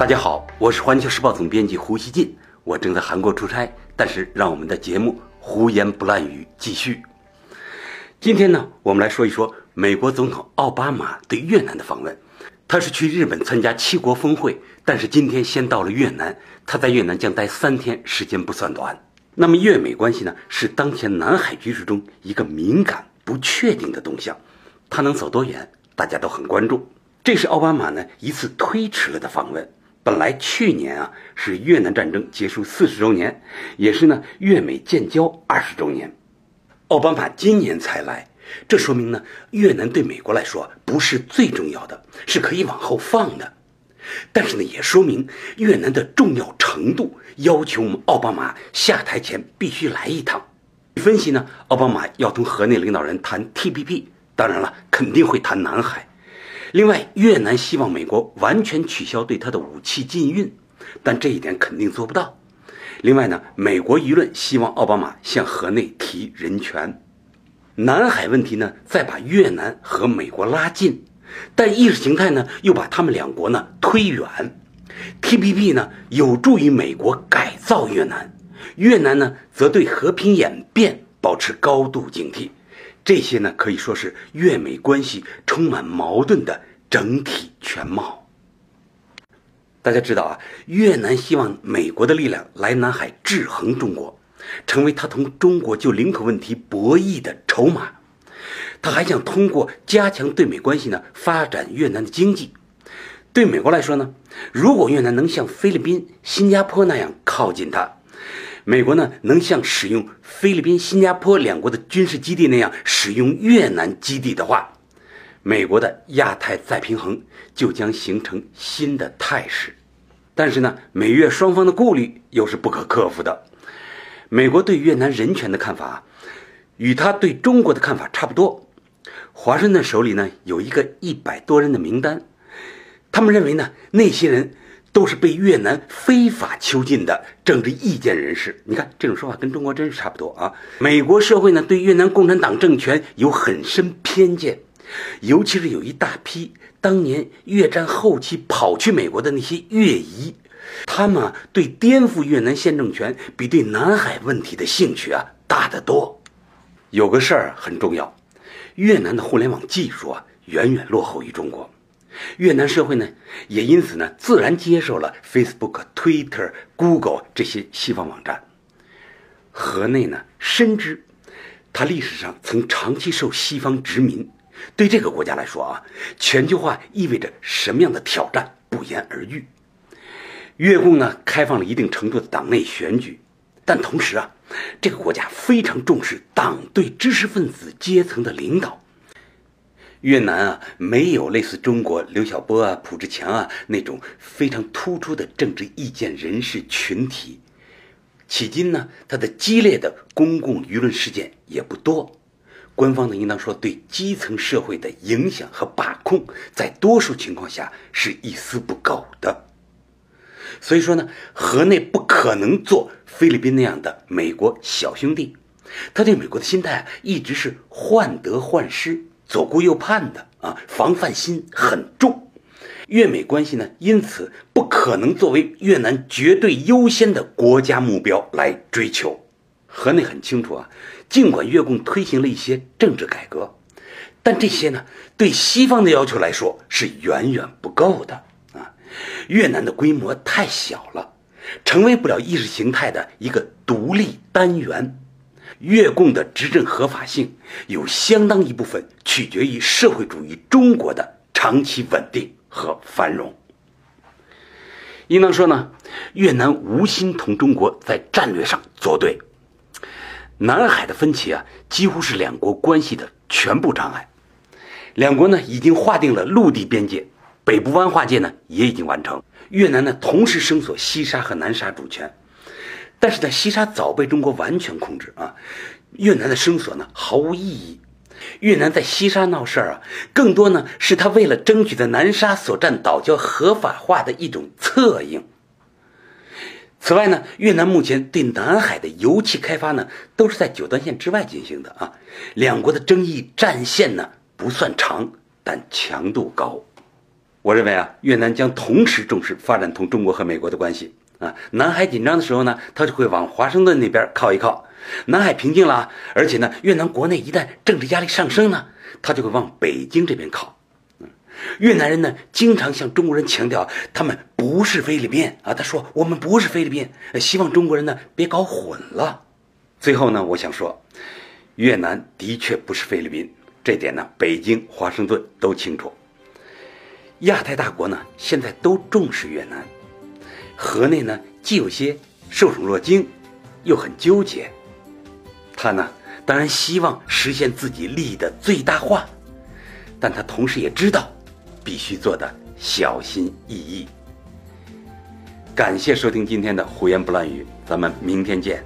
大家好，我是环球时报总编辑胡锡进，我正在韩国出差，但是让我们的节目胡言不乱语继续。今天呢，我们来说一说美国总统奥巴马对越南的访问。他是去日本参加七国峰会，但是今天先到了越南。他在越南将待三天，时间不算短。那么越美关系呢，是当前南海局势中一个敏感、不确定的动向，他能走多远，大家都很关注。这是奥巴马呢一次推迟了的访问。本来去年啊是越南战争结束四十周年，也是呢越美建交二十周年，奥巴马今年才来，这说明呢越南对美国来说不是最重要的，是可以往后放的。但是呢也说明越南的重要程度要求我们奥巴马下台前必须来一趟。分析呢，奥巴马要同河内领导人谈 TPP，当然了，肯定会谈南海。另外，越南希望美国完全取消对他的武器禁运，但这一点肯定做不到。另外呢，美国舆论希望奥巴马向河内提人权。南海问题呢，再把越南和美国拉近，但意识形态呢，又把他们两国呢推远。TPP 呢，有助于美国改造越南，越南呢，则对和平演变保持高度警惕。这些呢，可以说是越美关系充满矛盾的整体全貌。大家知道啊，越南希望美国的力量来南海制衡中国，成为他同中国就领土问题博弈的筹码。他还想通过加强对美关系呢，发展越南的经济。对美国来说呢，如果越南能像菲律宾、新加坡那样靠近他。美国呢，能像使用菲律宾、新加坡两国的军事基地那样使用越南基地的话，美国的亚太再平衡就将形成新的态势。但是呢，美越双方的顾虑又是不可克服的。美国对越南人权的看法，与他对中国的看法差不多。华盛顿手里呢有一个一百多人的名单，他们认为呢，那些人。都是被越南非法囚禁的政治意见人士。你看这种说法跟中国真是差不多啊。美国社会呢对越南共产党政权有很深偏见，尤其是有一大批当年越战后期跑去美国的那些越裔，他们对颠覆越南现政权比对南海问题的兴趣啊大得多。有个事儿很重要，越南的互联网技术啊远远落后于中国。越南社会呢，也因此呢，自然接受了 Facebook、Twitter、Google 这些西方网站。河内呢，深知它历史上曾长期受西方殖民，对这个国家来说啊，全球化意味着什么样的挑战，不言而喻。越共呢，开放了一定程度的党内选举，但同时啊，这个国家非常重视党对知识分子阶层的领导。越南啊，没有类似中国刘晓波啊、蒲志强啊那种非常突出的政治意见人士群体。迄今呢，它的激烈的公共舆论事件也不多。官方呢，应当说对基层社会的影响和把控，在多数情况下是一丝不苟的。所以说呢，河内不可能做菲律宾那样的美国小兄弟。他对美国的心态啊，一直是患得患失。左顾右盼的啊，防范心很重。越美关系呢，因此不可能作为越南绝对优先的国家目标来追求。河内很清楚啊，尽管越共推行了一些政治改革，但这些呢，对西方的要求来说是远远不够的啊。越南的规模太小了，成为不了意识形态的一个独立单元。越共的执政合法性有相当一部分取决于社会主义中国的长期稳定和繁荣。应当说呢，越南无心同中国在战略上作对。南海的分歧啊，几乎是两国关系的全部障碍。两国呢已经划定了陆地边界，北部湾划界呢也已经完成。越南呢同时声索西沙和南沙主权。但是在西沙早被中国完全控制啊，越南的声索呢毫无意义。越南在西沙闹事儿啊，更多呢是他为了争取在南沙所占岛礁合法化的一种策应。此外呢，越南目前对南海的油气开发呢，都是在九段线之外进行的啊。两国的争议战线呢不算长，但强度高。我认为啊，越南将同时重视发展同中国和美国的关系啊。南海紧张的时候呢，他就会往华盛顿那边靠一靠；南海平静了，而且呢，越南国内一旦政治压力上升呢，他就会往北京这边靠。越南人呢，经常向中国人强调他们不是菲律宾啊。他说我们不是菲律宾，希望中国人呢别搞混了。最后呢，我想说，越南的确不是菲律宾，这点呢，北京、华盛顿都清楚。亚太大国呢，现在都重视越南，河内呢既有些受宠若惊，又很纠结。他呢，当然希望实现自己利益的最大化，但他同时也知道。必须做的小心翼翼。感谢收听今天的胡言不乱语，咱们明天见。